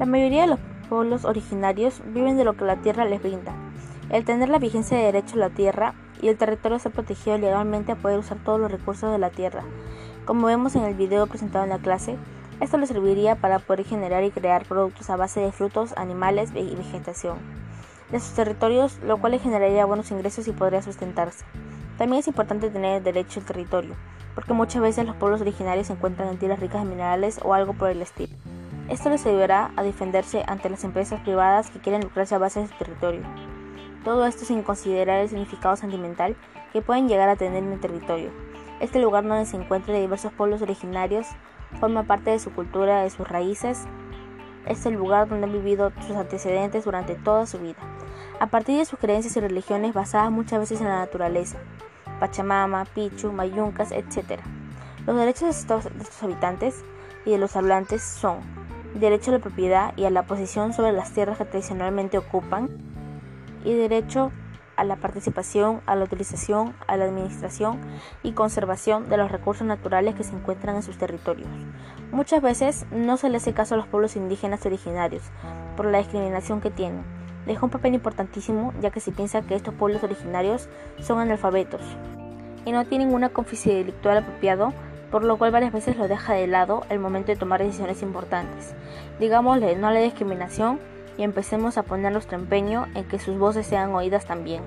La mayoría de los pueblos originarios viven de lo que la tierra les brinda. El tener la vigencia de derecho a la tierra y el territorio ser protegido legalmente a poder usar todos los recursos de la tierra. Como vemos en el video presentado en la clase, esto le serviría para poder generar y crear productos a base de frutos, animales y vegetación de sus territorios, lo cual le generaría buenos ingresos y podría sustentarse. También es importante tener el derecho al territorio, porque muchas veces los pueblos originarios se encuentran en tierras ricas en minerales o algo por el estilo. Esto les ayudará a defenderse ante las empresas privadas que quieren lucrarse a base de su territorio. Todo esto sin considerar el significado sentimental que pueden llegar a tener en el territorio. Este lugar donde se encuentran diversos pueblos originarios forma parte de su cultura, de sus raíces. Es el lugar donde han vivido sus antecedentes durante toda su vida, a partir de sus creencias y religiones basadas muchas veces en la naturaleza. Pachamama, Pichu, Mayuncas, etc. Los derechos de estos, habitantes y de los hablantes son derecho a la propiedad y a la posesión sobre las tierras que tradicionalmente ocupan y derecho a la participación, a la utilización, a la administración y conservación de los recursos naturales que se encuentran en sus territorios. Muchas veces no se le hace caso a los pueblos indígenas originarios por la discriminación que tienen. Deja un papel importantísimo ya que se piensa que estos pueblos originarios son analfabetos y no tienen una confiscación delictual apropiado, por lo cual varias veces lo deja de lado el momento de tomar decisiones importantes. Digámosle no a la discriminación y empecemos a poner nuestro empeño en que sus voces sean oídas también.